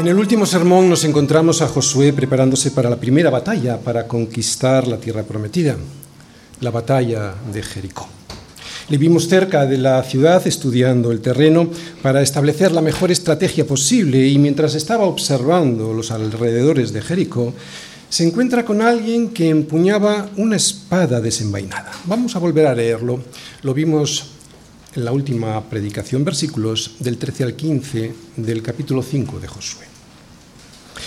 En el último sermón nos encontramos a Josué preparándose para la primera batalla para conquistar la tierra prometida, la batalla de Jericó. Le vimos cerca de la ciudad estudiando el terreno para establecer la mejor estrategia posible y mientras estaba observando los alrededores de Jericó, se encuentra con alguien que empuñaba una espada desenvainada. Vamos a volver a leerlo. Lo vimos en la última predicación, versículos del 13 al 15 del capítulo 5 de Josué.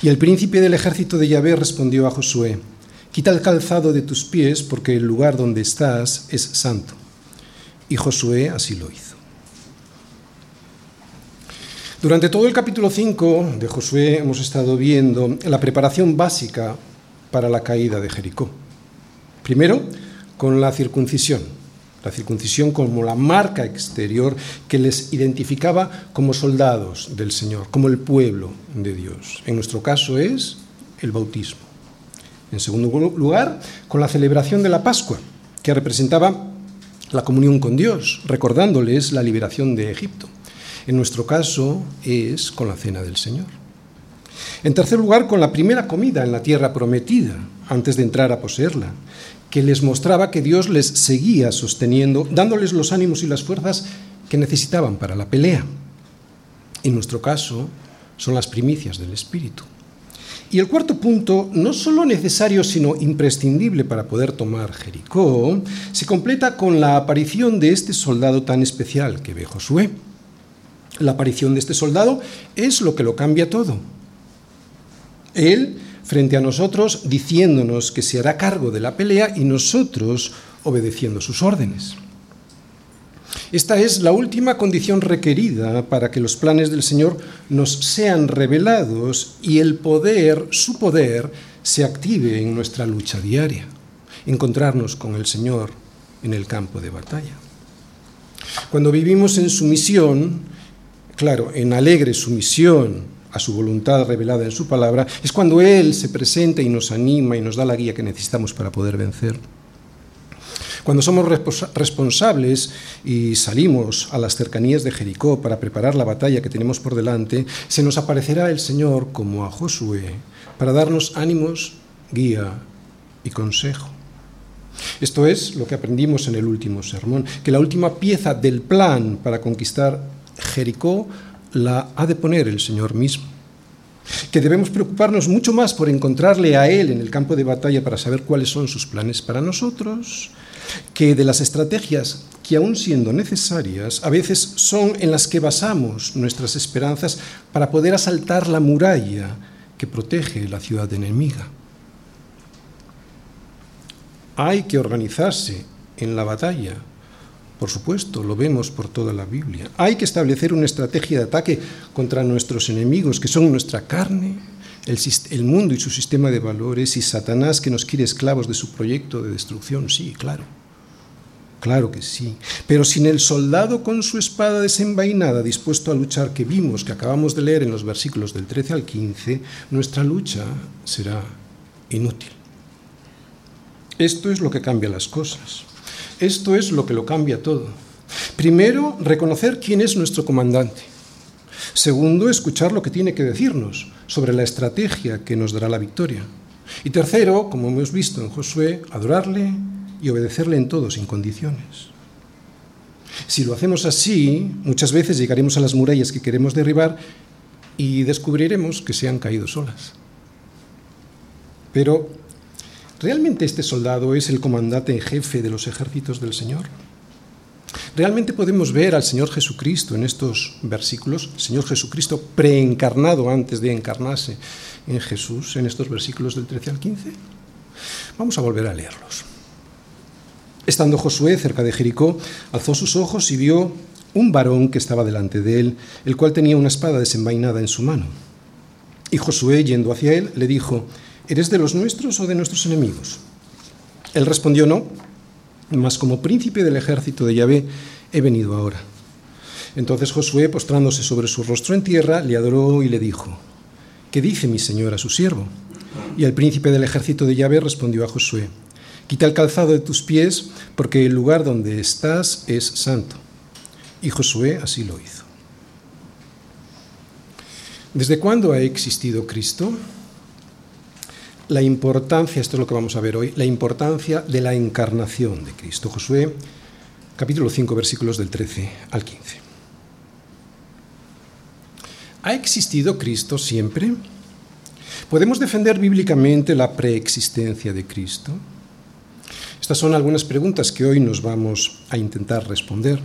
Y el príncipe del ejército de Yahvé respondió a Josué, quita el calzado de tus pies porque el lugar donde estás es santo. Y Josué así lo hizo. Durante todo el capítulo 5 de Josué hemos estado viendo la preparación básica para la caída de Jericó. Primero, con la circuncisión la circuncisión como la marca exterior que les identificaba como soldados del Señor, como el pueblo de Dios. En nuestro caso es el bautismo. En segundo lugar, con la celebración de la Pascua, que representaba la comunión con Dios, recordándoles la liberación de Egipto. En nuestro caso es con la cena del Señor. En tercer lugar, con la primera comida en la tierra prometida, antes de entrar a poseerla, que les mostraba que Dios les seguía sosteniendo, dándoles los ánimos y las fuerzas que necesitaban para la pelea. En nuestro caso, son las primicias del Espíritu. Y el cuarto punto, no solo necesario, sino imprescindible para poder tomar Jericó, se completa con la aparición de este soldado tan especial que ve Josué. La aparición de este soldado es lo que lo cambia todo. Él frente a nosotros diciéndonos que se hará cargo de la pelea y nosotros obedeciendo sus órdenes. Esta es la última condición requerida para que los planes del Señor nos sean revelados y el poder, su poder, se active en nuestra lucha diaria, encontrarnos con el Señor en el campo de batalla. Cuando vivimos en sumisión, claro, en alegre sumisión a su voluntad revelada en su palabra, es cuando Él se presenta y nos anima y nos da la guía que necesitamos para poder vencer. Cuando somos responsables y salimos a las cercanías de Jericó para preparar la batalla que tenemos por delante, se nos aparecerá el Señor como a Josué para darnos ánimos, guía y consejo. Esto es lo que aprendimos en el último sermón, que la última pieza del plan para conquistar Jericó la ha de poner el Señor mismo. Que debemos preocuparnos mucho más por encontrarle a Él en el campo de batalla para saber cuáles son sus planes para nosotros, que de las estrategias que aun siendo necesarias, a veces son en las que basamos nuestras esperanzas para poder asaltar la muralla que protege la ciudad enemiga. Hay que organizarse en la batalla por supuesto, lo vemos por toda la Biblia. Hay que establecer una estrategia de ataque contra nuestros enemigos, que son nuestra carne, el, mundo y su sistema de valores, y Satanás que nos quiere esclavos de su proyecto de destrucción. Sí, claro. Claro que sí. Pero sin el soldado con su espada desenvainada dispuesto a luchar que vimos, que acabamos de leer en los versículos del 13 al 15, nuestra lucha será inútil. Esto es lo que cambia las cosas. Esto es lo que lo cambia todo. Primero, reconocer quién es nuestro comandante. Segundo, escuchar lo que tiene que decirnos sobre la estrategia que nos dará la victoria. Y tercero, como hemos visto en Josué, adorarle y obedecerle en todo sin condiciones. Si lo hacemos así, muchas veces llegaremos a las murallas que queremos derribar y descubriremos que se han caído solas. Pero ¿Realmente este soldado es el comandante en jefe de los ejércitos del Señor? ¿Realmente podemos ver al Señor Jesucristo en estos versículos? Señor Jesucristo preencarnado antes de encarnarse en Jesús, en estos versículos del 13 al 15. Vamos a volver a leerlos. Estando Josué cerca de Jericó, alzó sus ojos y vio un varón que estaba delante de él, el cual tenía una espada desenvainada en su mano. Y Josué, yendo hacia él, le dijo, ¿eres de los nuestros o de nuestros enemigos? Él respondió, no, mas como príncipe del ejército de Yahvé he venido ahora. Entonces Josué, postrándose sobre su rostro en tierra, le adoró y le dijo, ¿qué dice mi señor a su siervo? Y el príncipe del ejército de Yahvé respondió a Josué, quita el calzado de tus pies, porque el lugar donde estás es santo. Y Josué así lo hizo. ¿Desde cuándo ha existido Cristo? La importancia, esto es lo que vamos a ver hoy, la importancia de la encarnación de Cristo. Josué capítulo 5 versículos del 13 al 15. ¿Ha existido Cristo siempre? ¿Podemos defender bíblicamente la preexistencia de Cristo? Estas son algunas preguntas que hoy nos vamos a intentar responder.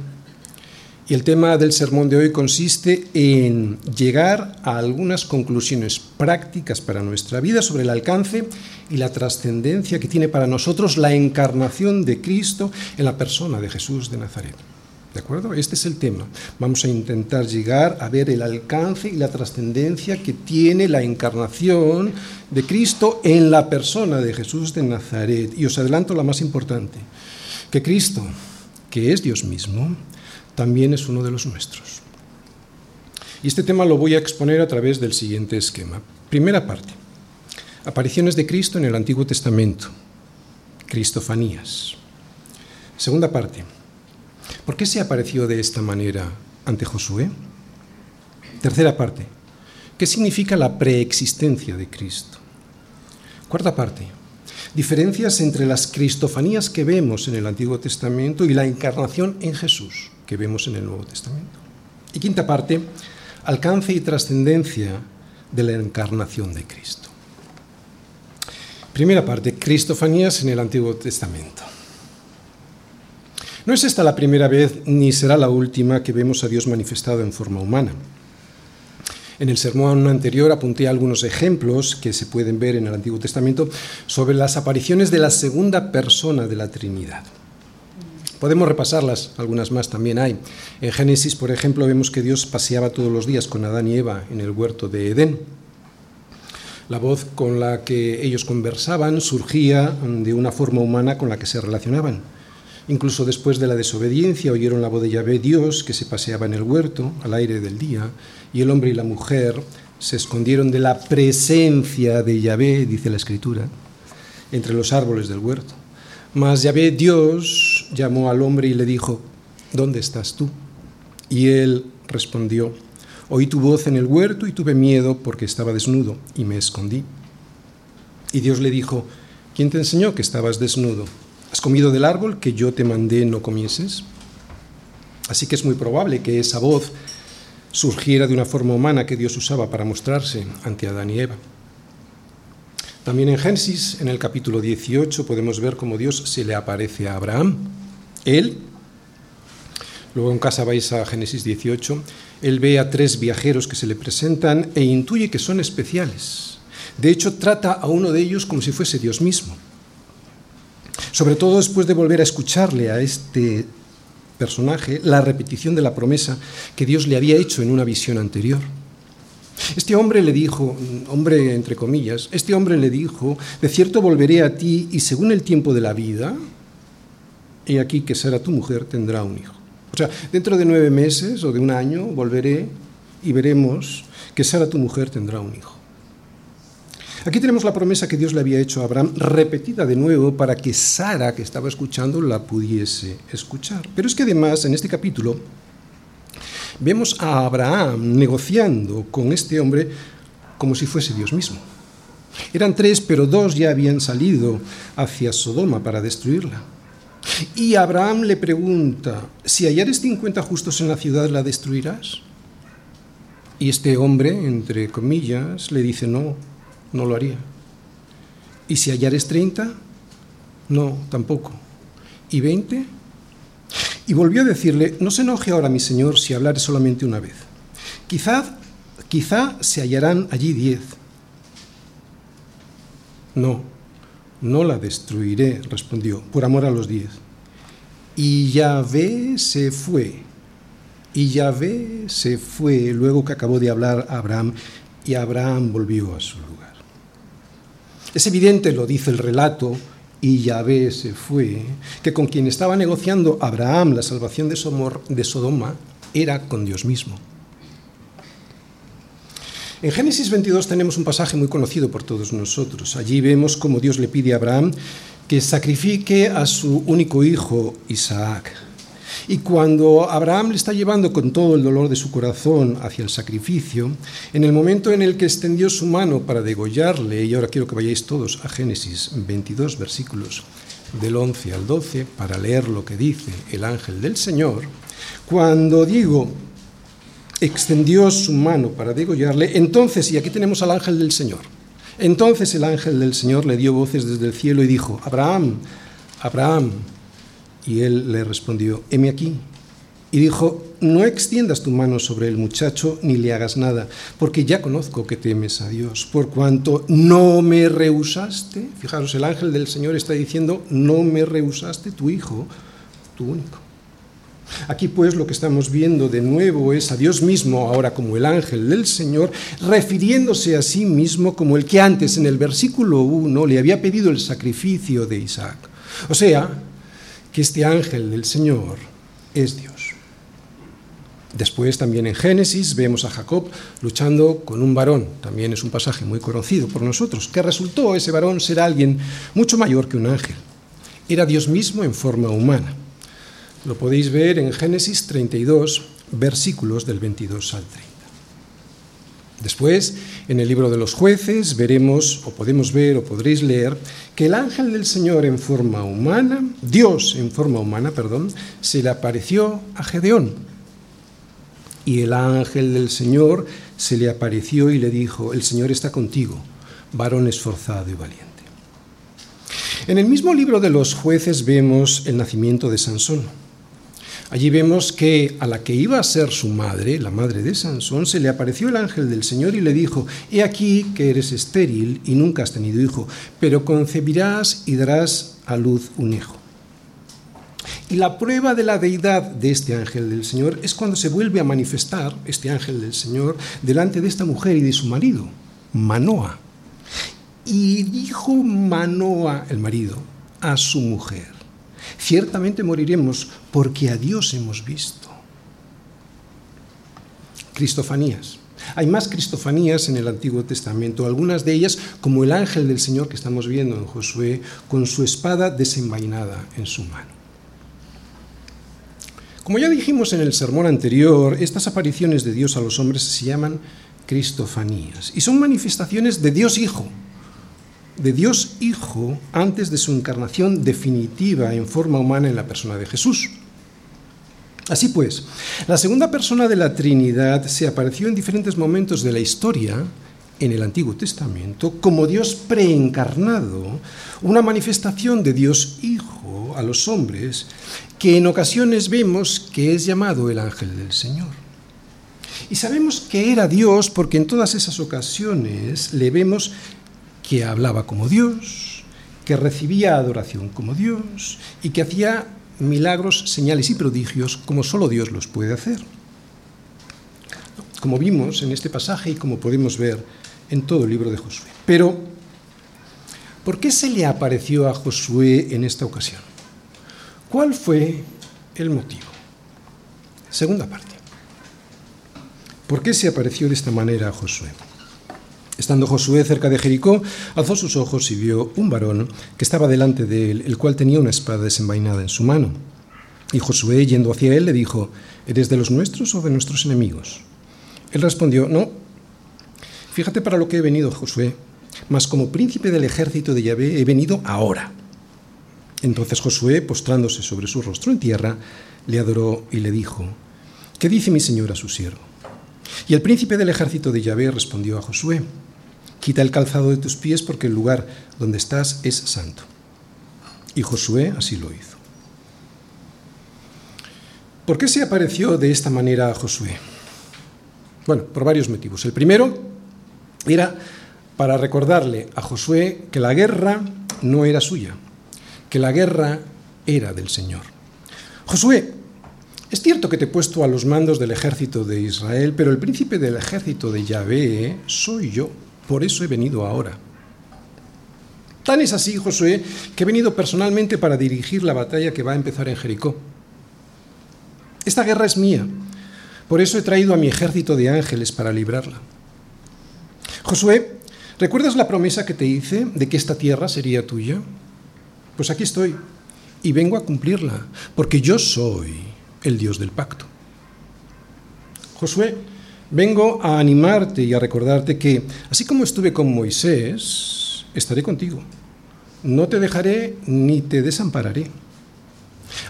Y el tema del sermón de hoy consiste en llegar a algunas conclusiones prácticas para nuestra vida sobre el alcance y la trascendencia que tiene para nosotros la encarnación de Cristo en la persona de Jesús de Nazaret. ¿De acuerdo? Este es el tema. Vamos a intentar llegar a ver el alcance y la trascendencia que tiene la encarnación de Cristo en la persona de Jesús de Nazaret. Y os adelanto la más importante, que Cristo, que es Dios mismo, también es uno de los nuestros. Y este tema lo voy a exponer a través del siguiente esquema. Primera parte, apariciones de Cristo en el Antiguo Testamento, Cristofanías. Segunda parte, ¿Por qué se apareció de esta manera ante Josué? Tercera parte. ¿Qué significa la preexistencia de Cristo? Cuarta parte. Diferencias entre las cristofanías que vemos en el Antiguo Testamento y la encarnación en Jesús que vemos en el Nuevo Testamento. Y quinta parte. Alcance y trascendencia de la encarnación de Cristo. Primera parte. Cristofanías en el Antiguo Testamento. No es esta la primera vez ni será la última que vemos a Dios manifestado en forma humana. En el sermón anterior apunté algunos ejemplos que se pueden ver en el Antiguo Testamento sobre las apariciones de la segunda persona de la Trinidad. Podemos repasarlas, algunas más también hay. En Génesis, por ejemplo, vemos que Dios paseaba todos los días con Adán y Eva en el huerto de Edén. La voz con la que ellos conversaban surgía de una forma humana con la que se relacionaban. Incluso después de la desobediencia oyeron la voz de Yahvé Dios que se paseaba en el huerto al aire del día, y el hombre y la mujer se escondieron de la presencia de Yahvé, dice la escritura, entre los árboles del huerto. Mas Yahvé Dios llamó al hombre y le dijo, ¿dónde estás tú? Y él respondió, oí tu voz en el huerto y tuve miedo porque estaba desnudo y me escondí. Y Dios le dijo, ¿quién te enseñó que estabas desnudo? ¿Has comido del árbol que yo te mandé no comieses? Así que es muy probable que esa voz surgiera de una forma humana que Dios usaba para mostrarse ante Adán y Eva. También en Génesis, en el capítulo 18, podemos ver cómo Dios se le aparece a Abraham. Él, luego en casa vais a Génesis 18, él ve a tres viajeros que se le presentan e intuye que son especiales. De hecho, trata a uno de ellos como si fuese Dios mismo sobre todo después de volver a escucharle a este personaje la repetición de la promesa que Dios le había hecho en una visión anterior. Este hombre le dijo, hombre entre comillas, este hombre le dijo, de cierto volveré a ti y según el tiempo de la vida, he aquí que Sara tu mujer tendrá un hijo. O sea, dentro de nueve meses o de un año volveré y veremos que Sara tu mujer tendrá un hijo. Aquí tenemos la promesa que Dios le había hecho a Abraham, repetida de nuevo para que Sara, que estaba escuchando, la pudiese escuchar. Pero es que además, en este capítulo, vemos a Abraham negociando con este hombre como si fuese Dios mismo. Eran tres, pero dos ya habían salido hacia Sodoma para destruirla. Y Abraham le pregunta, si hallares 50 justos en la ciudad, ¿la destruirás? Y este hombre, entre comillas, le dice, no, no lo haría. ¿Y si hallares 30? No, tampoco. ¿Y 20? Y volvió a decirle, no se enoje ahora mi señor si hablare solamente una vez. Quizá, quizá se hallarán allí diez. No, no la destruiré, respondió, por amor a los diez. Y Yahvé se fue. Y Yahvé se fue luego que acabó de hablar a Abraham y Abraham volvió a su lugar. Es evidente, lo dice el relato, y Yahvé se fue, que con quien estaba negociando Abraham la salvación de Sodoma era con Dios mismo. En Génesis 22 tenemos un pasaje muy conocido por todos nosotros. Allí vemos cómo Dios le pide a Abraham que sacrifique a su único hijo, Isaac. Y cuando Abraham le está llevando con todo el dolor de su corazón hacia el sacrificio, en el momento en el que extendió su mano para degollarle, y ahora quiero que vayáis todos a Génesis 22 versículos del 11 al 12 para leer lo que dice el ángel del Señor, cuando digo extendió su mano para degollarle, entonces, y aquí tenemos al ángel del Señor, entonces el ángel del Señor le dio voces desde el cielo y dijo, Abraham, Abraham, y él le respondió, heme aquí. Y dijo, no extiendas tu mano sobre el muchacho ni le hagas nada, porque ya conozco que temes a Dios, por cuanto no me rehusaste. Fijaros, el ángel del Señor está diciendo, no me rehusaste tu hijo, tu único. Aquí pues lo que estamos viendo de nuevo es a Dios mismo, ahora como el ángel del Señor, refiriéndose a sí mismo como el que antes en el versículo 1 le había pedido el sacrificio de Isaac. O sea, que este ángel del Señor es Dios. Después también en Génesis vemos a Jacob luchando con un varón, también es un pasaje muy conocido por nosotros, que resultó ese varón ser alguien mucho mayor que un ángel. Era Dios mismo en forma humana. Lo podéis ver en Génesis 32, versículos del 22 al 30. Después, en el libro de los jueces, veremos, o podemos ver, o podréis leer, que el ángel del Señor en forma humana, Dios en forma humana, perdón, se le apareció a Gedeón. Y el ángel del Señor se le apareció y le dijo, el Señor está contigo, varón esforzado y valiente. En el mismo libro de los jueces vemos el nacimiento de Sansón. Allí vemos que a la que iba a ser su madre, la madre de Sansón, se le apareció el ángel del Señor y le dijo, He aquí que eres estéril y nunca has tenido hijo, pero concebirás y darás a luz un hijo. Y la prueba de la deidad de este ángel del Señor es cuando se vuelve a manifestar este ángel del Señor delante de esta mujer y de su marido, Manoa. Y dijo Manoa, el marido, a su mujer, Ciertamente moriremos porque a Dios hemos visto. Cristofanías. Hay más cristofanías en el Antiguo Testamento, algunas de ellas como el ángel del Señor que estamos viendo en Josué con su espada desenvainada en su mano. Como ya dijimos en el sermón anterior, estas apariciones de Dios a los hombres se llaman cristofanías y son manifestaciones de Dios Hijo, de Dios Hijo antes de su encarnación definitiva en forma humana en la persona de Jesús. Así pues, la segunda persona de la Trinidad se apareció en diferentes momentos de la historia en el Antiguo Testamento como Dios preencarnado, una manifestación de Dios Hijo a los hombres, que en ocasiones vemos que es llamado el ángel del Señor. Y sabemos que era Dios porque en todas esas ocasiones le vemos que hablaba como Dios, que recibía adoración como Dios y que hacía milagros, señales y prodigios como solo Dios los puede hacer. Como vimos en este pasaje y como podemos ver en todo el libro de Josué. Pero, ¿por qué se le apareció a Josué en esta ocasión? ¿Cuál fue el motivo? Segunda parte. ¿Por qué se apareció de esta manera a Josué? Estando Josué cerca de Jericó, alzó sus ojos y vio un varón que estaba delante de él, el cual tenía una espada desenvainada en su mano. Y Josué, yendo hacia él, le dijo, ¿Eres de los nuestros o de nuestros enemigos? Él respondió, No. Fíjate para lo que he venido, Josué, mas como príncipe del ejército de Yahvé he venido ahora. Entonces Josué, postrándose sobre su rostro en tierra, le adoró y le dijo, ¿Qué dice mi señor a su siervo? Y el príncipe del ejército de Yahvé respondió a Josué, Quita el calzado de tus pies porque el lugar donde estás es santo. Y Josué así lo hizo. ¿Por qué se apareció de esta manera a Josué? Bueno, por varios motivos. El primero era para recordarle a Josué que la guerra no era suya, que la guerra era del Señor. Josué, es cierto que te he puesto a los mandos del ejército de Israel, pero el príncipe del ejército de Yahvé soy yo. Por eso he venido ahora. Tan es así, Josué, que he venido personalmente para dirigir la batalla que va a empezar en Jericó. Esta guerra es mía, por eso he traído a mi ejército de ángeles para librarla. Josué, ¿recuerdas la promesa que te hice de que esta tierra sería tuya? Pues aquí estoy y vengo a cumplirla, porque yo soy el Dios del pacto. Josué, vengo a animarte y a recordarte que, así como estuve con Moisés, estaré contigo. No te dejaré ni te desampararé.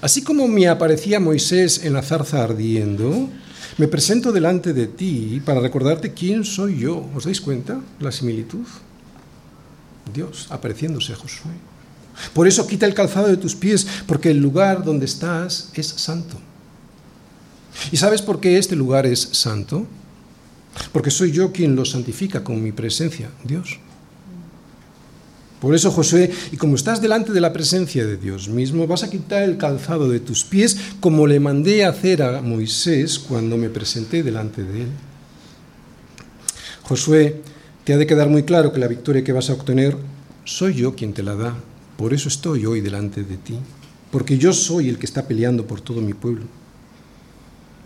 Así como me aparecía Moisés en la zarza ardiendo, me presento delante de ti para recordarte quién soy yo. ¿Os dais cuenta la similitud? Dios apareciéndose a Josué. Por eso quita el calzado de tus pies, porque el lugar donde estás es santo. ¿Y sabes por qué este lugar es santo? Porque soy yo quien lo santifica con mi presencia, Dios. Por eso, Josué, y como estás delante de la presencia de Dios mismo, vas a quitar el calzado de tus pies como le mandé hacer a Moisés cuando me presenté delante de él. Josué, te ha de quedar muy claro que la victoria que vas a obtener soy yo quien te la da. Por eso estoy hoy delante de ti, porque yo soy el que está peleando por todo mi pueblo.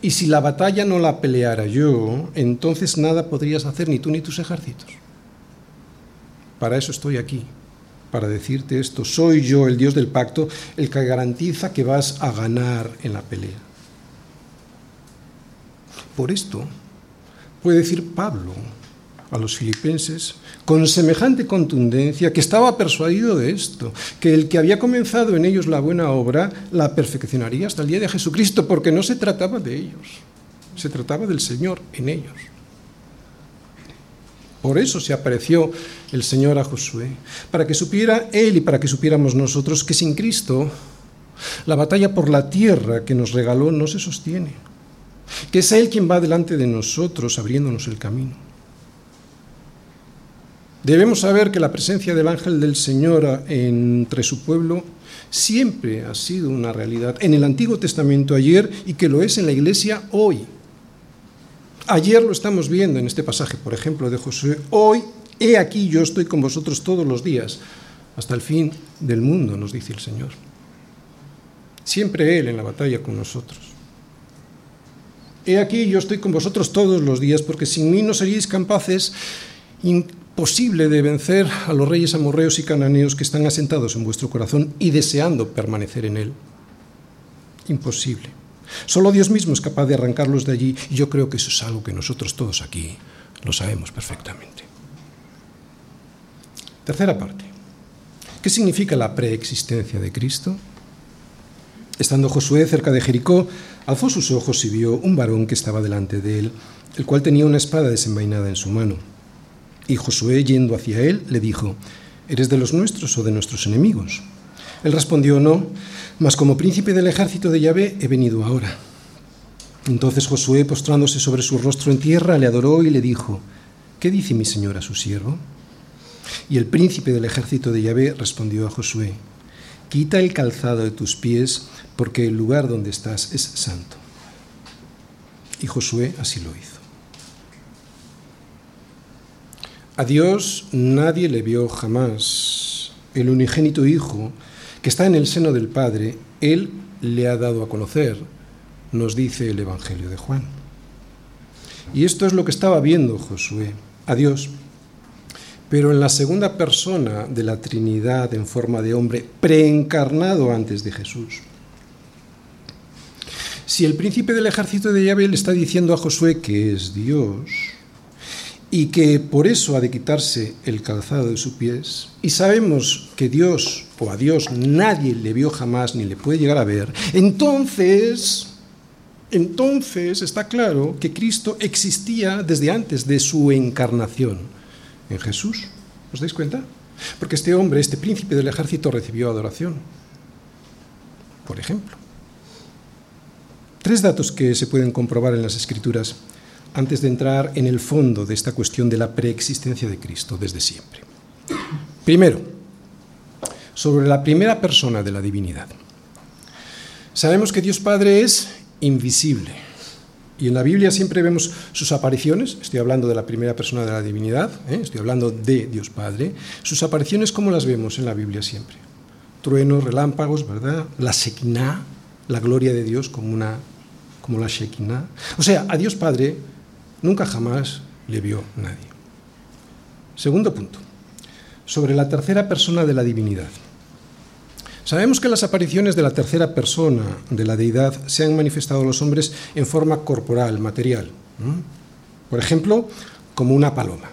Y si la batalla no la peleara yo, entonces nada podrías hacer ni tú ni tus ejércitos. Para eso estoy aquí, para decirte esto. Soy yo, el Dios del pacto, el que garantiza que vas a ganar en la pelea. Por esto puede decir Pablo a los filipenses con semejante contundencia que estaba persuadido de esto, que el que había comenzado en ellos la buena obra la perfeccionaría hasta el día de Jesucristo, porque no se trataba de ellos, se trataba del Señor en ellos. Por eso se apareció el Señor a Josué, para que supiera él y para que supiéramos nosotros que sin Cristo la batalla por la tierra que nos regaló no se sostiene, que es Él quien va delante de nosotros abriéndonos el camino. Debemos saber que la presencia del ángel del Señor entre su pueblo siempre ha sido una realidad en el Antiguo Testamento ayer y que lo es en la iglesia hoy. Ayer lo estamos viendo en este pasaje, por ejemplo, de Josué. Hoy, he aquí, yo estoy con vosotros todos los días, hasta el fin del mundo, nos dice el Señor. Siempre Él en la batalla con nosotros. He aquí, yo estoy con vosotros todos los días, porque sin mí no seríais capaces posible de vencer a los reyes amorreos y cananeos que están asentados en vuestro corazón y deseando permanecer en él. Imposible. Solo Dios mismo es capaz de arrancarlos de allí y yo creo que eso es algo que nosotros todos aquí lo sabemos perfectamente. Tercera parte. ¿Qué significa la preexistencia de Cristo? Estando Josué cerca de Jericó, alzó sus ojos y vio un varón que estaba delante de él, el cual tenía una espada desenvainada en su mano. Y Josué, yendo hacia él, le dijo, ¿Eres de los nuestros o de nuestros enemigos? Él respondió, no, mas como príncipe del ejército de Yahvé he venido ahora. Entonces Josué, postrándose sobre su rostro en tierra, le adoró y le dijo, ¿qué dice mi señor a su siervo? Y el príncipe del ejército de Yahvé respondió a Josué, quita el calzado de tus pies, porque el lugar donde estás es santo. Y Josué así lo hizo. A Dios nadie le vio jamás. El unigénito Hijo, que está en el seno del Padre, Él le ha dado a conocer, nos dice el Evangelio de Juan. Y esto es lo que estaba viendo Josué, a Dios, pero en la segunda persona de la Trinidad en forma de hombre, preencarnado antes de Jesús. Si el príncipe del ejército de Yahvé le está diciendo a Josué que es Dios, y que por eso ha de quitarse el calzado de sus pies, y sabemos que Dios o a Dios nadie le vio jamás ni le puede llegar a ver, entonces, entonces está claro que Cristo existía desde antes de su encarnación en Jesús. ¿Os dais cuenta? Porque este hombre, este príncipe del ejército, recibió adoración. Por ejemplo. Tres datos que se pueden comprobar en las escrituras antes de entrar en el fondo de esta cuestión de la preexistencia de Cristo desde siempre. Primero, sobre la primera persona de la divinidad. Sabemos que Dios Padre es invisible, Y en la Biblia siempre vemos sus apariciones, estoy hablando de la primera persona de la divinidad, ¿eh? estoy hablando de Dios Padre, sus apariciones, ¿cómo las vemos en la Biblia siempre? Truenos, relámpagos, ¿verdad? La Shekinah, la gloria de Dios como, una, como la Shekinah. O sea, a Dios Padre nunca jamás le vio nadie. Segundo punto, sobre la tercera persona de la divinidad. Sabemos que las apariciones de la tercera persona de la deidad se han manifestado a los hombres en forma corporal, material. Por ejemplo, como una paloma.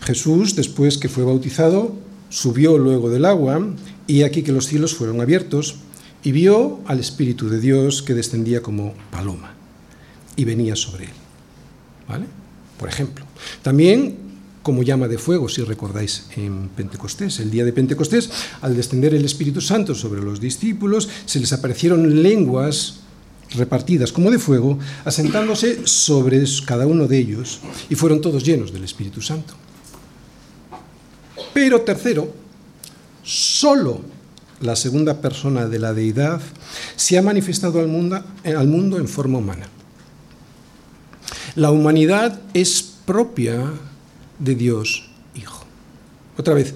Jesús, después que fue bautizado, subió luego del agua y aquí que los cielos fueron abiertos y vio al Espíritu de Dios que descendía como paloma y venía sobre él. Por ejemplo. También como llama de fuego, si recordáis en Pentecostés. El día de Pentecostés, al descender el Espíritu Santo sobre los discípulos, se les aparecieron lenguas repartidas como de fuego, asentándose sobre cada uno de ellos, y fueron todos llenos del Espíritu Santo. Pero tercero, solo la segunda persona de la deidad se ha manifestado al mundo en forma humana. La humanidad es propia de Dios Hijo. Otra vez,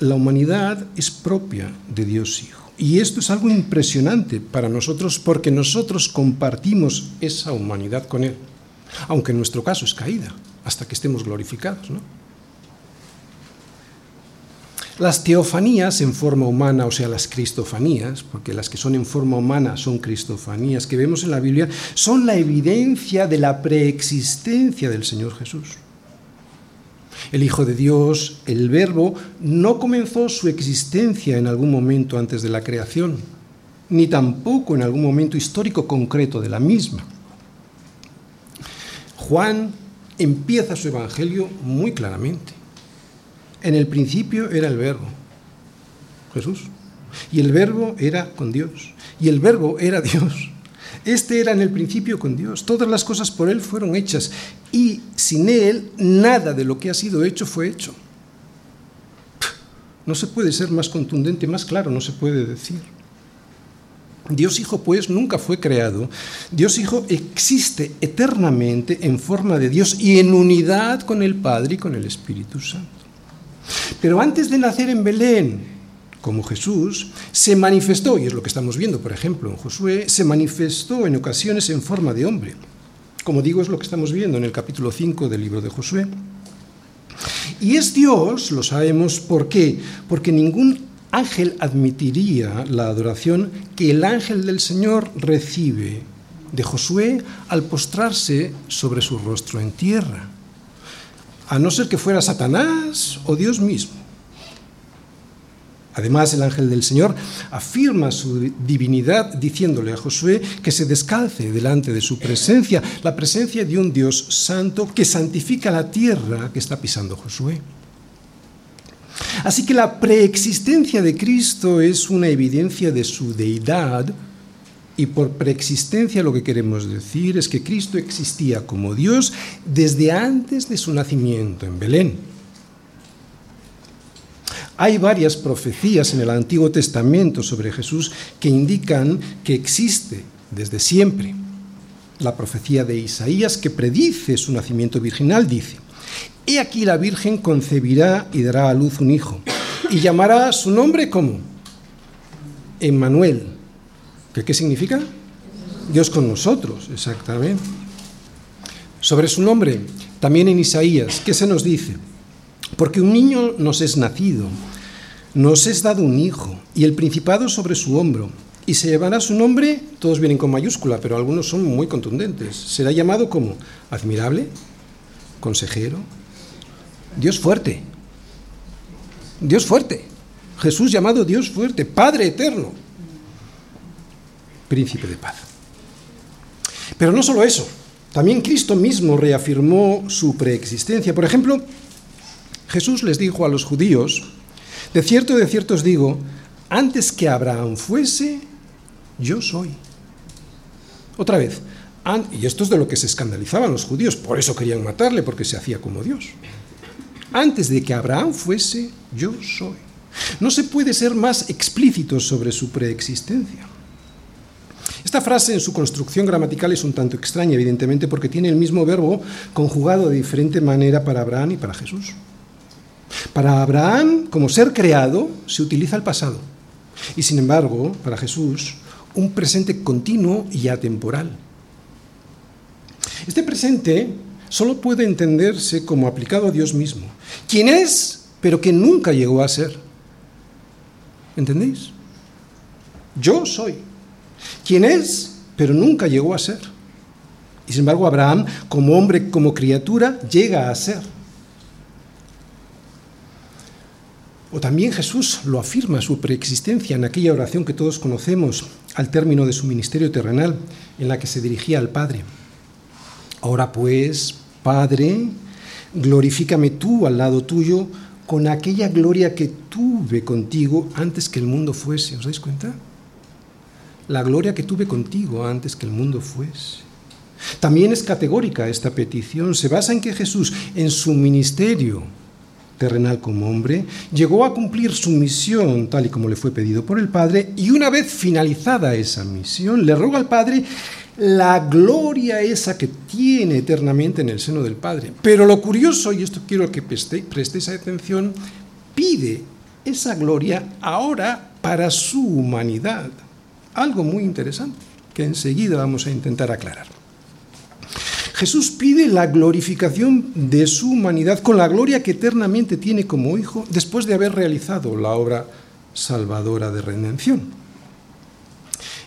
la humanidad es propia de Dios Hijo. Y esto es algo impresionante para nosotros porque nosotros compartimos esa humanidad con Él, aunque en nuestro caso es caída, hasta que estemos glorificados. ¿no? Las teofanías en forma humana, o sea, las cristofanías, porque las que son en forma humana son cristofanías que vemos en la Biblia, son la evidencia de la preexistencia del Señor Jesús. El Hijo de Dios, el Verbo, no comenzó su existencia en algún momento antes de la creación, ni tampoco en algún momento histórico concreto de la misma. Juan empieza su Evangelio muy claramente. En el principio era el Verbo, Jesús, y el Verbo era con Dios, y el Verbo era Dios. Este era en el principio con Dios. Todas las cosas por Él fueron hechas y sin Él nada de lo que ha sido hecho fue hecho. No se puede ser más contundente, más claro, no se puede decir. Dios Hijo pues nunca fue creado. Dios Hijo existe eternamente en forma de Dios y en unidad con el Padre y con el Espíritu Santo. Pero antes de nacer en Belén, como Jesús, se manifestó, y es lo que estamos viendo, por ejemplo, en Josué, se manifestó en ocasiones en forma de hombre. Como digo, es lo que estamos viendo en el capítulo 5 del libro de Josué. Y es Dios, lo sabemos, ¿por qué? Porque ningún ángel admitiría la adoración que el ángel del Señor recibe de Josué al postrarse sobre su rostro en tierra, a no ser que fuera Satanás o Dios mismo. Además, el ángel del Señor afirma su divinidad diciéndole a Josué que se descalce delante de su presencia, la presencia de un Dios santo que santifica la tierra que está pisando Josué. Así que la preexistencia de Cristo es una evidencia de su deidad y por preexistencia lo que queremos decir es que Cristo existía como Dios desde antes de su nacimiento en Belén. Hay varias profecías en el Antiguo Testamento sobre Jesús que indican que existe desde siempre. La profecía de Isaías que predice su nacimiento virginal dice, He aquí la Virgen concebirá y dará a luz un hijo, y llamará su nombre como Emmanuel. ¿Qué, ¿Qué significa? Dios con nosotros, exactamente. Sobre su nombre, también en Isaías, ¿qué se nos dice? Porque un niño nos es nacido, nos es dado un hijo, y el principado sobre su hombro, y se llevará su nombre, todos vienen con mayúscula, pero algunos son muy contundentes. Será llamado como admirable, consejero, Dios fuerte. Dios fuerte. Jesús llamado Dios fuerte, Padre eterno, príncipe de paz. Pero no solo eso, también Cristo mismo reafirmó su preexistencia. Por ejemplo, Jesús les dijo a los judíos, de cierto, de cierto os digo, antes que Abraham fuese, yo soy. Otra vez, y esto es de lo que se escandalizaban los judíos, por eso querían matarle, porque se hacía como Dios. Antes de que Abraham fuese, yo soy. No se puede ser más explícito sobre su preexistencia. Esta frase en su construcción gramatical es un tanto extraña, evidentemente, porque tiene el mismo verbo conjugado de diferente manera para Abraham y para Jesús. Para Abraham, como ser creado, se utiliza el pasado. Y sin embargo, para Jesús, un presente continuo y atemporal. Este presente solo puede entenderse como aplicado a Dios mismo, quien es, pero que nunca llegó a ser. ¿Entendéis? Yo soy, quien es, pero nunca llegó a ser. Y sin embargo, Abraham, como hombre, como criatura, llega a ser. O también Jesús lo afirma su preexistencia en aquella oración que todos conocemos al término de su ministerio terrenal, en la que se dirigía al Padre. Ahora pues, Padre, glorifícame tú al lado tuyo con aquella gloria que tuve contigo antes que el mundo fuese. ¿Os dais cuenta? La gloria que tuve contigo antes que el mundo fuese. También es categórica esta petición. Se basa en que Jesús, en su ministerio terrenal como hombre, llegó a cumplir su misión tal y como le fue pedido por el Padre, y una vez finalizada esa misión, le roga al Padre la gloria esa que tiene eternamente en el seno del Padre. Pero lo curioso, y esto quiero que prestéis atención, pide esa gloria ahora para su humanidad. Algo muy interesante que enseguida vamos a intentar aclarar. Jesús pide la glorificación de su humanidad con la gloria que eternamente tiene como hijo después de haber realizado la obra salvadora de redención.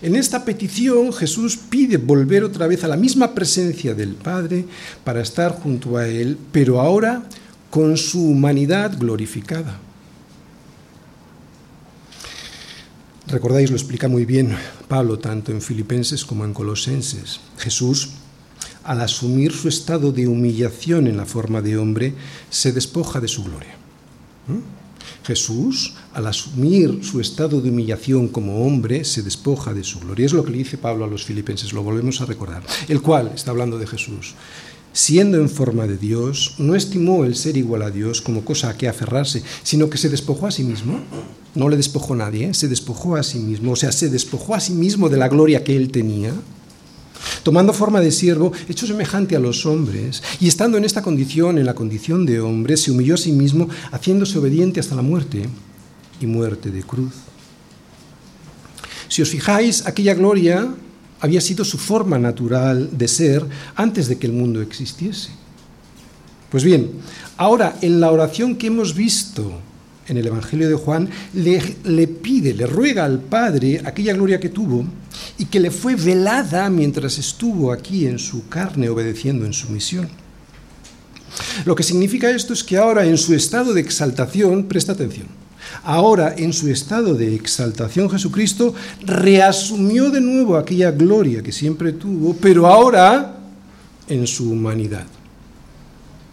En esta petición Jesús pide volver otra vez a la misma presencia del Padre para estar junto a Él, pero ahora con su humanidad glorificada. Recordáis, lo explica muy bien Pablo tanto en Filipenses como en Colosenses. Jesús, al asumir su estado de humillación en la forma de hombre, se despoja de su gloria. ¿Mm? Jesús, al asumir su estado de humillación como hombre, se despoja de su gloria. Es lo que le dice Pablo a los filipenses, lo volvemos a recordar. El cual, está hablando de Jesús, siendo en forma de Dios, no estimó el ser igual a Dios como cosa a que aferrarse, sino que se despojó a sí mismo. No le despojó nadie, se despojó a sí mismo, o sea, se despojó a sí mismo de la gloria que él tenía tomando forma de siervo, hecho semejante a los hombres, y estando en esta condición, en la condición de hombre, se humilló a sí mismo, haciéndose obediente hasta la muerte y muerte de cruz. Si os fijáis, aquella gloria había sido su forma natural de ser antes de que el mundo existiese. Pues bien, ahora en la oración que hemos visto en el Evangelio de Juan, le, pide, le ruega al Padre aquella gloria que tuvo y que le fue velada mientras estuvo aquí en su carne obedeciendo en su misión. Lo que significa esto es que ahora en su estado de exaltación, presta atención, ahora en su estado de exaltación Jesucristo reasumió de nuevo aquella gloria que siempre tuvo, pero ahora en su humanidad.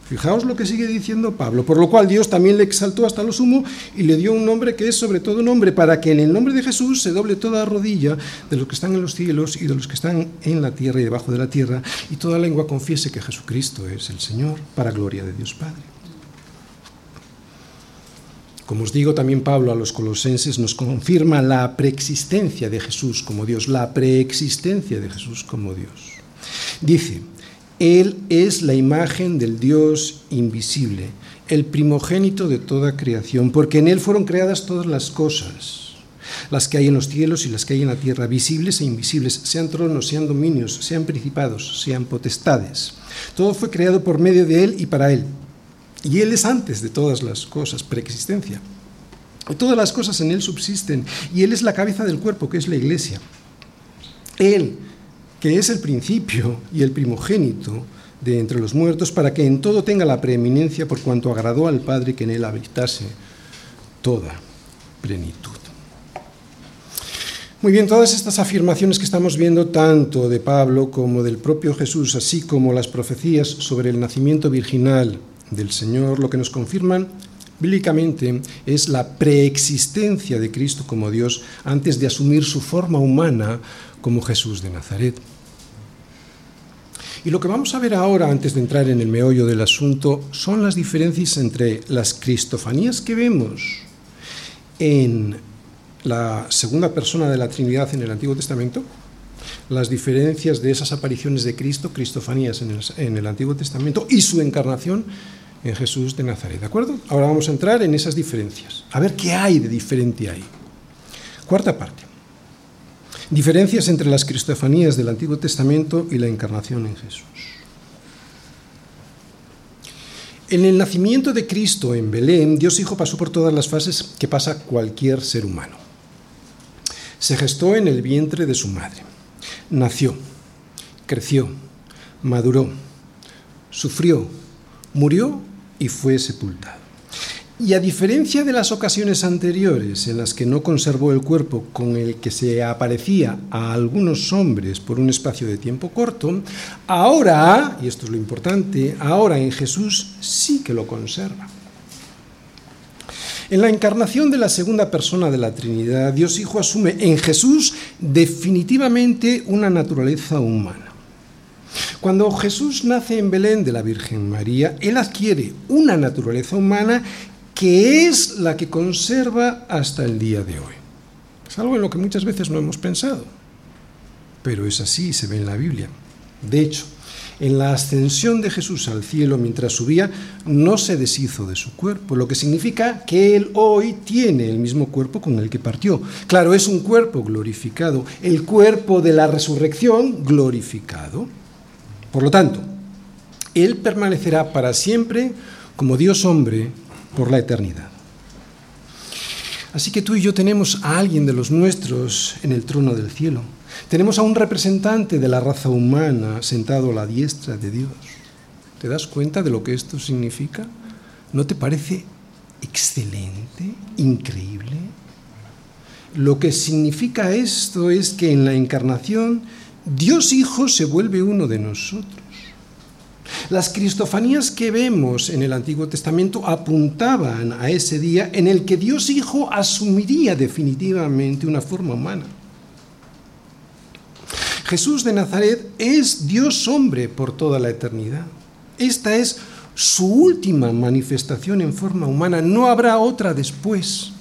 Fijaos lo que sigue diciendo Pablo, por lo cual Dios también le exaltó hasta lo sumo y le dio un nombre que es sobre todo nombre, para que en el nombre de Jesús se doble toda rodilla de los que están en los cielos y de los que están en la tierra y debajo de la tierra, y toda lengua confiese que Jesucristo es el Señor, para gloria de Dios Padre. Como os digo, también Pablo a los colosenses nos confirma la preexistencia de Jesús como Dios, la preexistencia de Jesús como Dios. Dice, él es la imagen del Dios invisible, el primogénito de toda creación, porque en Él fueron creadas todas las cosas, las que hay en los cielos y las que hay en la tierra, visibles e invisibles, sean tronos, sean dominios, sean principados, sean potestades. Todo fue creado por medio de Él y para Él. Y Él es antes de todas las cosas, preexistencia. Todas las cosas en Él subsisten y Él es la cabeza del cuerpo, que es la iglesia. Él que es el principio y el primogénito de entre los muertos, para que en todo tenga la preeminencia por cuanto agradó al Padre que en él habitase toda plenitud. Muy bien, todas estas afirmaciones que estamos viendo, tanto de Pablo como del propio Jesús, así como las profecías sobre el nacimiento virginal del Señor, lo que nos confirman bíblicamente es la preexistencia de Cristo como Dios antes de asumir su forma humana como Jesús de Nazaret. Y lo que vamos a ver ahora, antes de entrar en el meollo del asunto, son las diferencias entre las cristofanías que vemos en la segunda persona de la Trinidad en el Antiguo Testamento, las diferencias de esas apariciones de Cristo, cristofanías en el, Antiguo Testamento y su encarnación en Jesús de Nazaret. ¿De acuerdo? Ahora vamos a entrar en esas diferencias. A ver qué hay de diferente ahí. Cuarta parte. Diferencias entre las cristofanías del Antiguo Testamento y la encarnación en Jesús. En el nacimiento de Cristo en Belén, Dios Hijo pasó por todas las fases que pasa cualquier ser humano. Se gestó en el vientre de su madre. Nació, creció, maduró, sufrió, murió y fue sepultado. Y a diferencia de las ocasiones anteriores en las que no conservó el cuerpo con el que se aparecía a algunos hombres por un espacio de tiempo corto, ahora, y esto es lo importante, ahora en Jesús sí que lo conserva. En la encarnación de la segunda persona de la Trinidad, Dios Hijo asume en Jesús definitivamente una naturaleza humana. Cuando Jesús nace en Belén de la Virgen María, Él adquiere una naturaleza humana que es la que conserva hasta el día de hoy. Es algo en lo que muchas veces no hemos pensado, pero es así, se ve en la Biblia. De hecho, en la ascensión de Jesús al cielo mientras subía, no se deshizo de su cuerpo, lo que significa que Él hoy tiene el mismo cuerpo con el que partió. Claro, es un cuerpo glorificado, el cuerpo de la resurrección glorificado. Por lo tanto, Él permanecerá para siempre como Dios hombre por la eternidad. Así que tú y yo tenemos a alguien de los nuestros en el trono del cielo. Tenemos a un representante de la raza humana sentado a la diestra de Dios. ¿Te das cuenta de lo que esto significa? ¿No te parece excelente, increíble? Lo que significa esto es que en la encarnación Dios Hijo se vuelve uno de nosotros. Las cristofanías que vemos en el Antiguo Testamento apuntaban a ese día en el que Dios Hijo asumiría definitivamente una forma humana. Jesús de Nazaret es Dios hombre por toda la eternidad. Esta es su última manifestación en forma humana, no habrá otra después.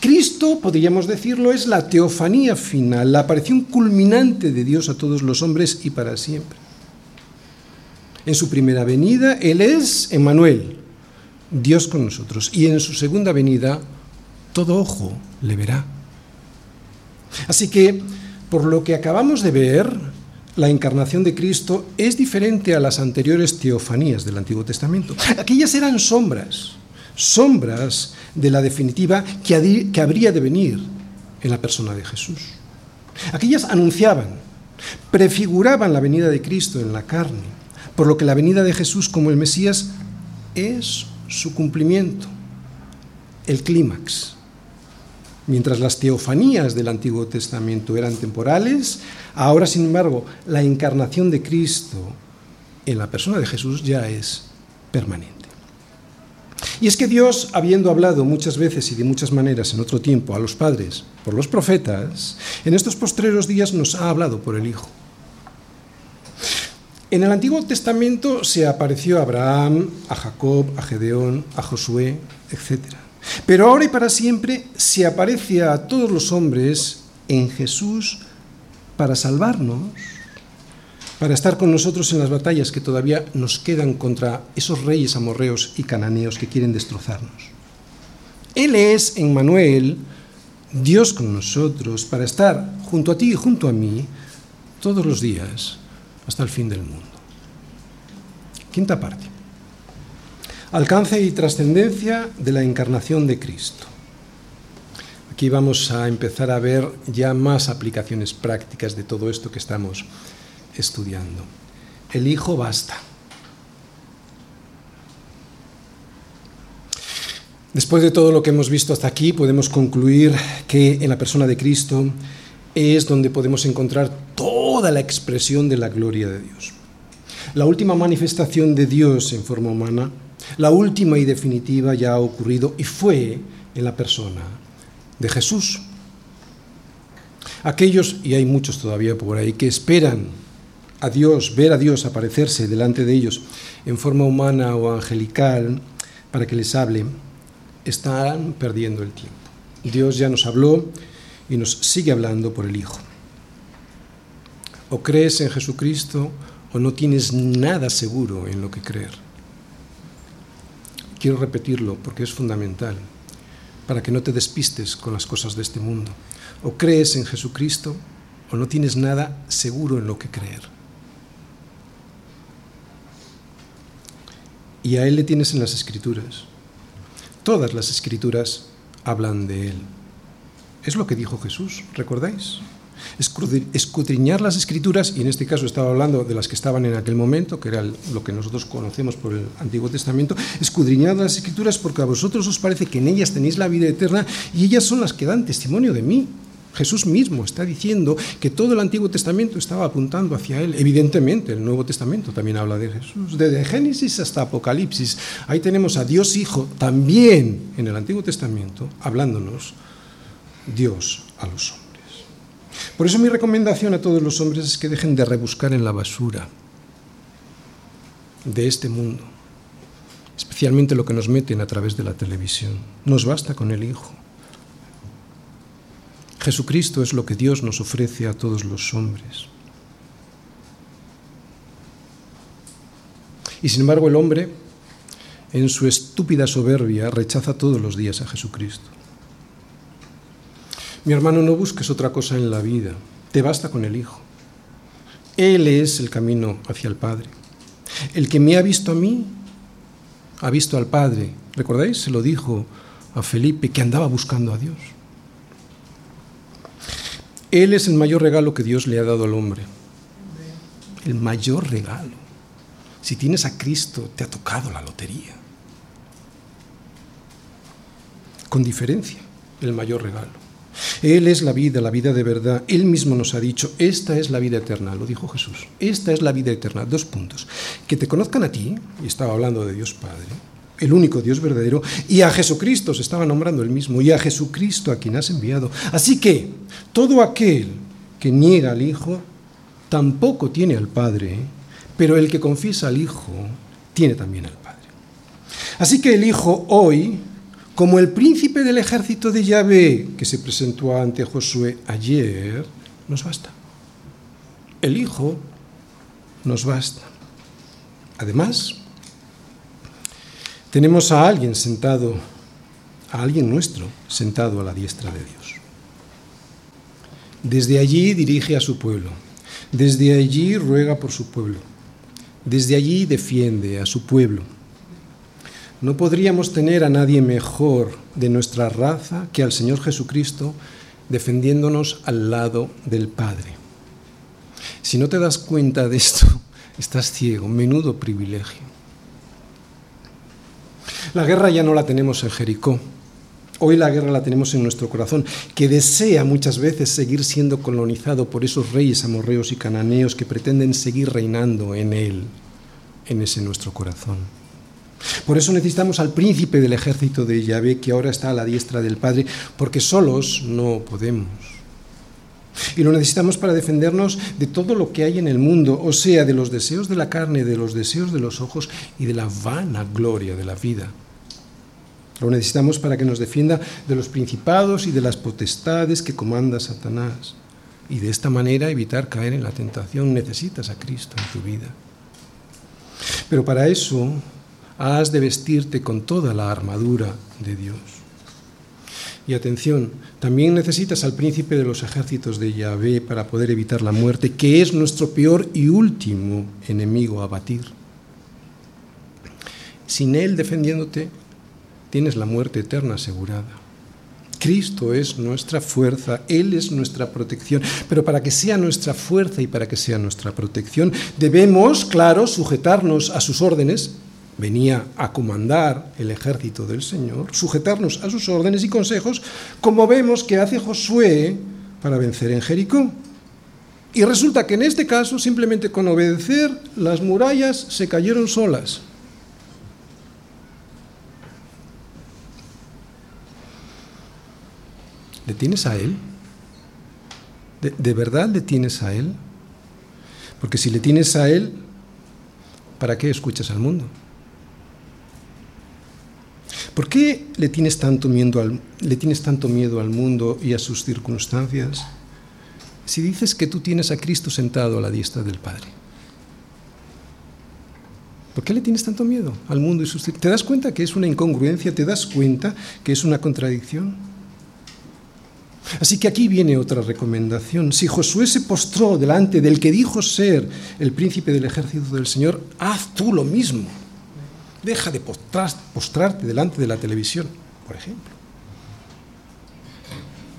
Cristo, podríamos decirlo, es la teofanía final, la aparición culminante de Dios a todos los hombres y para siempre. En su primera venida, Él es Emmanuel, Dios con nosotros. Y en su segunda venida, todo ojo le verá. Así que, por lo que acabamos de ver, la encarnación de Cristo es diferente a las anteriores teofanías del Antiguo Testamento. Aquellas eran sombras, sombras de la definitiva que, habría de venir en la persona de Jesús. Aquellas anunciaban, prefiguraban la venida de Cristo en la carne por lo que la venida de Jesús como el Mesías es su cumplimiento, el clímax. Mientras las teofanías del Antiguo Testamento eran temporales, ahora sin embargo la encarnación de Cristo en la persona de Jesús ya es permanente. Y es que Dios, habiendo hablado muchas veces y de muchas maneras en otro tiempo a los padres por los profetas, en estos postreros días nos ha hablado por el Hijo. En el Antiguo Testamento se apareció a Abraham, a Jacob, a Gedeón, a Josué, etc. Pero ahora y para siempre se aparece a todos los hombres en Jesús para salvarnos, para estar con nosotros en las batallas que todavía nos quedan contra esos reyes amorreos y cananeos que quieren destrozarnos. Él es, en Manuel, Dios con nosotros, para estar junto a ti y junto a mí todos los días hasta el fin del mundo. Quinta parte. Alcance y trascendencia de la encarnación de Cristo. Aquí vamos a empezar a ver ya más aplicaciones prácticas de todo esto que estamos estudiando. El Hijo basta. Después de todo lo que hemos visto hasta aquí, podemos concluir que en la persona de Cristo es donde podemos encontrar toda la expresión de la gloria de Dios. La última manifestación de Dios en forma humana, la última y definitiva ya ha ocurrido y fue en la persona de Jesús. Aquellos, y hay muchos todavía por ahí, que esperan a Dios, ver a Dios aparecerse delante de ellos en forma humana o angelical para que les hable, están perdiendo el tiempo. Dios ya nos habló y nos sigue hablando por el Hijo. O crees en Jesucristo o no tienes nada seguro en lo que creer. Quiero repetirlo porque es fundamental, para que no te despistes con las cosas de este mundo. O crees en Jesucristo o no tienes nada seguro en lo que creer. Y a Él le tienes en las escrituras. Todas las escrituras hablan de Él. Es lo que dijo Jesús, ¿recordáis? Escudriñar las escrituras, y en este caso estaba hablando de las que estaban en aquel momento, que era lo que nosotros conocemos por el Antiguo Testamento, escudriñar las escrituras porque a vosotros os parece que en ellas tenéis la vida eterna y ellas son las que dan testimonio de mí. Jesús mismo está diciendo que todo el Antiguo Testamento estaba apuntando hacia Él. Evidentemente, el Nuevo Testamento también habla de Jesús. Desde Génesis hasta Apocalipsis, ahí tenemos a Dios Hijo, también en el Antiguo Testamento, hablándonos Dios a los hombres. Por eso mi recomendación a todos los hombres es que dejen de rebuscar en la basura de este mundo, especialmente lo que nos meten a través de la televisión. Nos basta con el Hijo. Jesucristo es lo que Dios nos ofrece a todos los hombres. Y sin embargo el hombre, en su estúpida soberbia, rechaza todos los días a Jesucristo. Mi hermano, no busques otra cosa en la vida, te basta con el Hijo. Él es el camino hacia el Padre. El que me ha visto a mí, ha visto al Padre. ¿Recordáis? Se lo dijo a Felipe que andaba buscando a Dios. Él es el mayor regalo que Dios le ha dado al hombre. El mayor regalo. Si tienes a Cristo, te ha tocado la lotería. Con diferencia, el mayor regalo. Él es la vida, la vida de verdad. Él mismo nos ha dicho, esta es la vida eterna, lo dijo Jesús. Esta es la vida eterna. Dos puntos. Que te conozcan a ti, y estaba hablando de Dios Padre, el único Dios verdadero, y a Jesucristo se estaba nombrando el mismo, y a Jesucristo a quien has enviado. Así que todo aquel que niega al Hijo, tampoco tiene al Padre, pero el que confiesa al Hijo, tiene también al Padre. Así que el Hijo hoy como el príncipe del ejército de Yahvé que se presentó ante Josué ayer, nos basta. El Hijo nos basta. Además, tenemos a alguien sentado, a alguien nuestro, sentado a la diestra de Dios. Desde allí dirige a su pueblo, desde allí ruega por su pueblo, desde allí defiende a su pueblo no podríamos tener a nadie mejor de nuestra raza que al Señor Jesucristo defendiéndonos al lado del Padre. Si no te das cuenta de esto, estás ciego, menudo privilegio. La guerra ya no la tenemos en Jericó, hoy la guerra la tenemos en nuestro corazón, que desea muchas veces seguir siendo colonizado por esos reyes amorreos y cananeos que pretenden seguir reinando en él, en ese nuestro corazón. Por eso necesitamos al príncipe del ejército de Yahvé que ahora está a la diestra del Padre, porque solos no podemos. Y lo necesitamos para defendernos de todo lo que hay en el mundo, o sea, de los deseos de la carne, de los deseos de los ojos y de la vana gloria de la vida. Lo necesitamos para que nos defienda de los principados y de las potestades que comanda Satanás. Y de esta manera evitar caer en la tentación. Necesitas a Cristo en tu vida. Pero para eso has de vestirte con toda la armadura de Dios. Y atención, también necesitas al príncipe de los ejércitos de Yahvé para poder evitar la muerte, que es nuestro peor y último enemigo a batir. Sin él defendiéndote, tienes la muerte eterna asegurada. Cristo es nuestra fuerza, Él es nuestra protección, pero para que sea nuestra fuerza y para que sea nuestra protección, debemos, claro, sujetarnos a sus órdenes, venía a comandar el ejército del Señor, sujetarnos a sus órdenes y consejos, como vemos que hace Josué para vencer en Jericó. Y resulta que en este caso, simplemente con obedecer, las murallas se cayeron solas. ¿Le tienes a Él? ¿De, ¿De, verdad le tienes a Él? Porque si le tienes a Él, ¿para qué escuchas al mundo? ¿Por qué le tienes, tanto miedo al, le tienes tanto miedo al mundo y a sus circunstancias? si dices que tú tienes a Cristo sentado a la diestra del Padre? ¿Por qué le tienes tanto miedo al mundo y sus... ¿Te das cuenta que es una incongruencia? ¿Te das cuenta que es una contradicción? Así que aquí viene otra recomendación. Si Josué se postró delante del que dijo ser el príncipe del ejército del Señor, haz tú lo mismo. Deja de postrarte delante de la televisión, por ejemplo.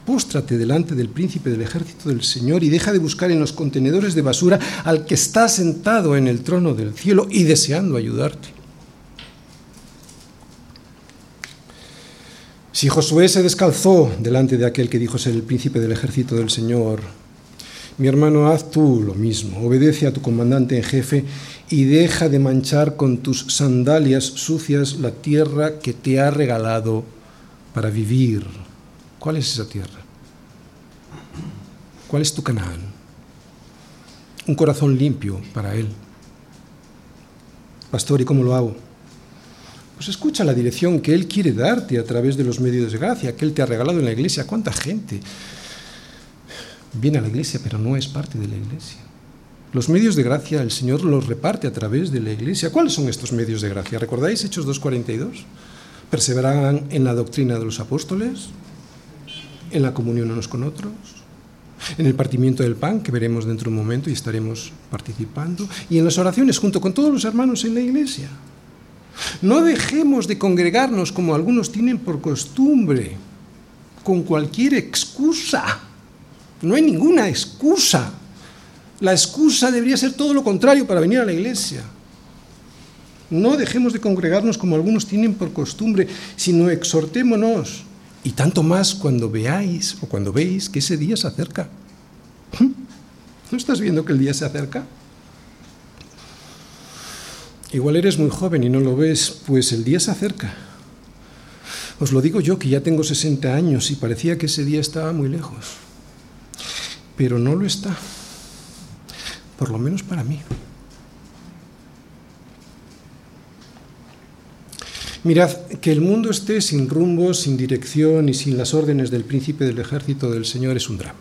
Póstrate delante del príncipe del ejército del Señor y deja de buscar en los contenedores de basura al que está sentado en el trono del cielo y deseando ayudarte. Si Josué se descalzó delante de aquel que dijo ser el príncipe del ejército del Señor, mi hermano, haz tú lo mismo, obedece a tu comandante en jefe y deja de manchar con tus sandalias sucias la tierra que te ha regalado para vivir. ¿Cuál es esa tierra? ¿Cuál es tu Canaán? Un corazón limpio para él. Pastor, ¿y cómo lo hago? Pues escucha la dirección que Él quiere darte a través de los medios de gracia que Él te ha regalado en la iglesia. ¿Cuánta gente viene a la iglesia pero no es parte de la iglesia? Los medios de gracia el Señor los reparte a través de la iglesia. ¿Cuáles son estos medios de gracia? ¿Recordáis Hechos 2.42? Perseveran en la doctrina de los apóstoles, en la comunión unos con otros, en el partimiento del pan, que veremos dentro de un momento y estaremos participando, y en las oraciones junto con todos los hermanos en la iglesia. No dejemos de congregarnos como algunos tienen por costumbre, con cualquier excusa. No hay ninguna excusa. La excusa debería ser todo lo contrario para venir a la iglesia. No dejemos de congregarnos como algunos tienen por costumbre, sino exhortémonos. Y tanto más cuando veáis o cuando veis que ese día se acerca. ¿No estás viendo que el día se acerca? Igual eres muy joven y no lo ves, pues el día se acerca. Os lo digo yo que ya tengo 60 años y parecía que ese día estaba muy lejos. Pero no lo está. Por lo menos para mí. Mirad, que el mundo esté sin rumbo, sin dirección y sin las órdenes del príncipe del ejército del Señor es un drama.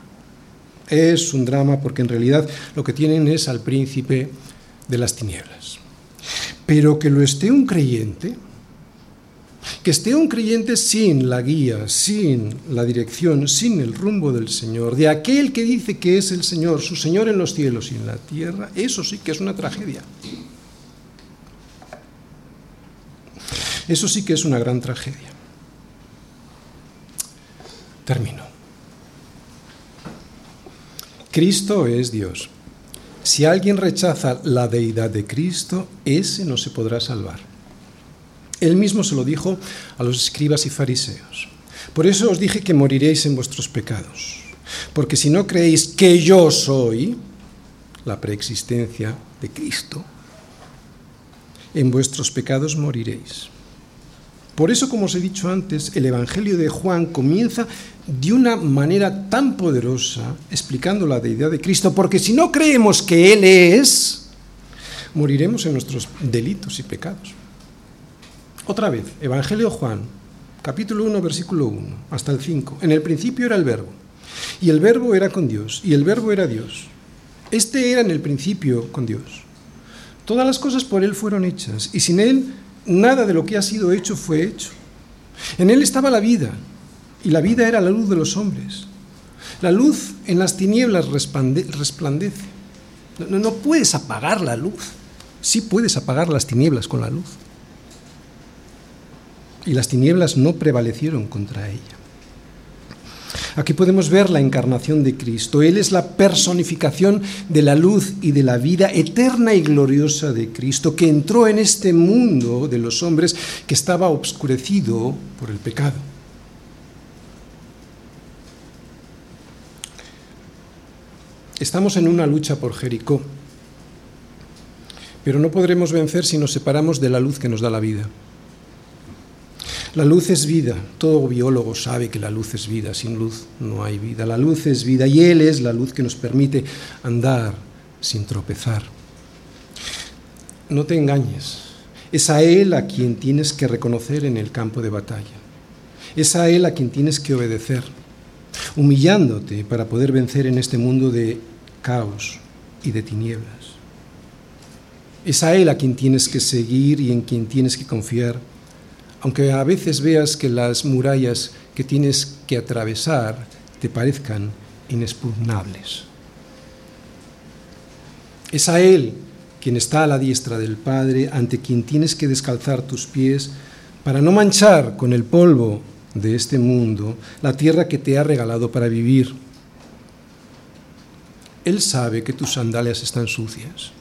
Es un drama porque en realidad lo que tienen es al príncipe de las tinieblas. Pero que lo esté un creyente, que esté un creyente sin la guía, sin la dirección, sin el rumbo del Señor, de aquel que dice que es el Señor, su Señor en los cielos y en la tierra, eso sí que es una tragedia. Eso sí que es una gran tragedia. Termino. Cristo es Dios. Si alguien rechaza la deidad de Cristo, ese no se podrá salvar. Él mismo se lo dijo a los escribas y fariseos. Por eso os dije que moriréis en vuestros pecados. Porque si no creéis que yo soy, la preexistencia de Cristo, en vuestros pecados moriréis. Por eso, como os he dicho antes, el Evangelio de Juan comienza de una manera tan poderosa explicando la deidad de Cristo, porque si no creemos que Él es, moriremos en nuestros delitos y pecados. Otra vez, Evangelio Juan, capítulo 1, versículo 1, hasta el 5. En el principio era el verbo, y el verbo era con Dios, y el verbo era Dios. Este era en el principio con Dios. Todas las cosas por Él fueron hechas, y sin Él nada de lo que ha sido hecho fue hecho. En él estaba la vida, y la vida era la luz de los hombres. La luz en las tinieblas resplandece. No, no, puedes apagar la luz. Sí puedes apagar las tinieblas con la luz. Y las tinieblas no prevalecieron contra ella. Aquí podemos ver la encarnación de Cristo. Él es la personificación de la luz y de la vida eterna y gloriosa de Cristo, que entró en este mundo de los hombres que estaba obscurecido por el pecado. Estamos en una lucha por Jericó, pero no podremos vencer si nos separamos de la luz que nos da la vida. La luz es vida. Todo biólogo sabe que la luz es vida. Sin luz no hay vida. La luz es vida y Él es la luz que nos permite andar sin tropezar. No te engañes. Es a Él a quien tienes que reconocer en el campo de batalla. Es a Él a quien tienes que obedecer. humillándote para poder vencer en este mundo de caos y de tinieblas. Es a Él a quien tienes que seguir y en quien tienes que confiar, aunque a veces veas que las murallas que tienes que atravesar te parezcan inexpugnables. Es a Él quien está a la diestra del Padre, ante quien tienes que descalzar tus pies para no manchar con el polvo de este mundo la tierra que te ha regalado para vivir. Él sabe que tus sandalias están sucias.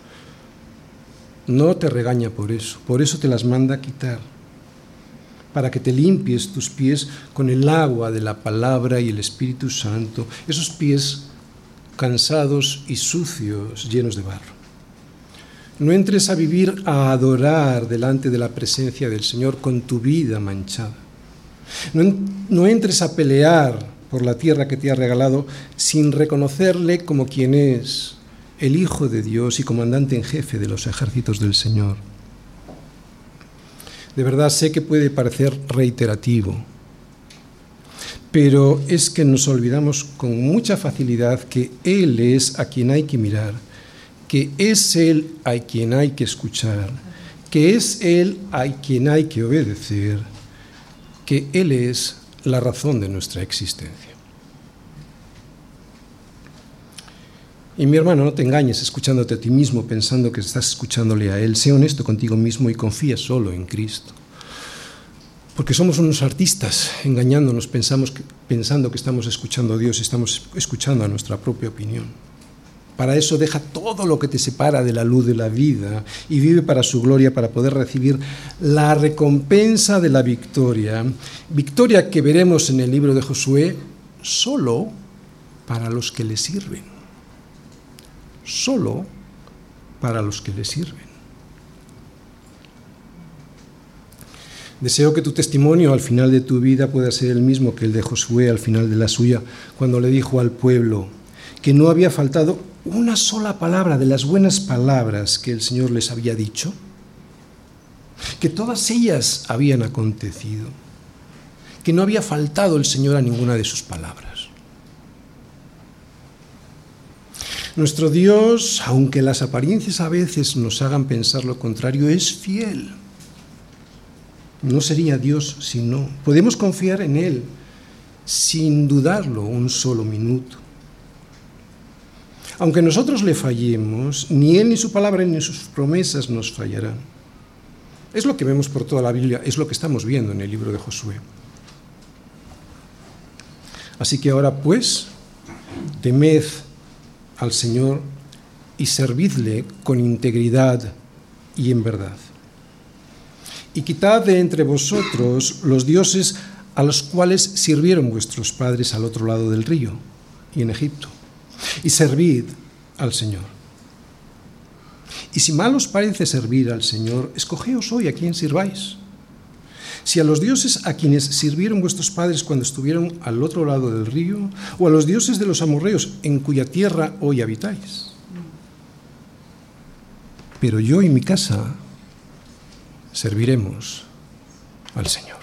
No te regaña por eso, por eso te las manda a quitar, para que te limpies tus pies con el agua de la palabra y el Espíritu Santo, esos pies cansados y sucios, llenos de barro. No entres a vivir a adorar delante de la presencia del Señor con tu vida manchada. No, no, entres a pelear por la tierra que te ha regalado sin reconocerle como quien es, el Hijo de Dios y comandante en jefe de los ejércitos del Señor. De verdad sé que puede parecer reiterativo, pero es que nos olvidamos con mucha facilidad que Él es a quien hay que mirar que es Él a quien hay que escuchar, que es Él a quien hay que obedecer, que Él es la razón de nuestra existencia. Y mi hermano, no te engañes escuchándote a ti mismo pensando que estás escuchándole a Él. Sé honesto contigo mismo y confía solo en Cristo. Porque somos unos artistas engañándonos, pensamos pensando que estamos escuchando a Dios y estamos escuchando a nuestra propia opinión. Para eso deja todo lo que te separa de la luz de la vida y vive para su gloria, para poder recibir la recompensa de la victoria. Victoria que veremos en el libro de Josué solo para los que le sirven. Solo para los que le sirven. Deseo que tu testimonio al final de tu vida pueda ser el mismo que el de Josué al final de la suya, cuando le dijo al pueblo que no había faltado una sola palabra de las buenas palabras que el Señor les había dicho, que todas ellas habían acontecido, que no había faltado el Señor a ninguna de sus palabras. Nuestro Dios, aunque las apariencias a veces nos hagan pensar lo contrario, es fiel. No sería Dios si no. Podemos confiar en Él sin dudarlo un solo minuto. Aunque nosotros le fallemos, ni Él ni su palabra ni sus promesas nos fallarán. Es lo que vemos por toda la Biblia, es lo que estamos viendo en el libro de Josué. Así que ahora pues, temed al Señor y servidle con integridad y en verdad. Y quitad de entre vosotros los dioses a los cuales sirvieron vuestros padres al otro lado del río y en Egipto y servid al Señor. Y si mal os parece servir al Señor, escogeos hoy a quién sirváis. Si a los dioses a quienes sirvieron vuestros padres cuando estuvieron al otro lado del río, o a los dioses de los amorreos en cuya tierra hoy habitáis. Pero yo y mi casa serviremos al Señor.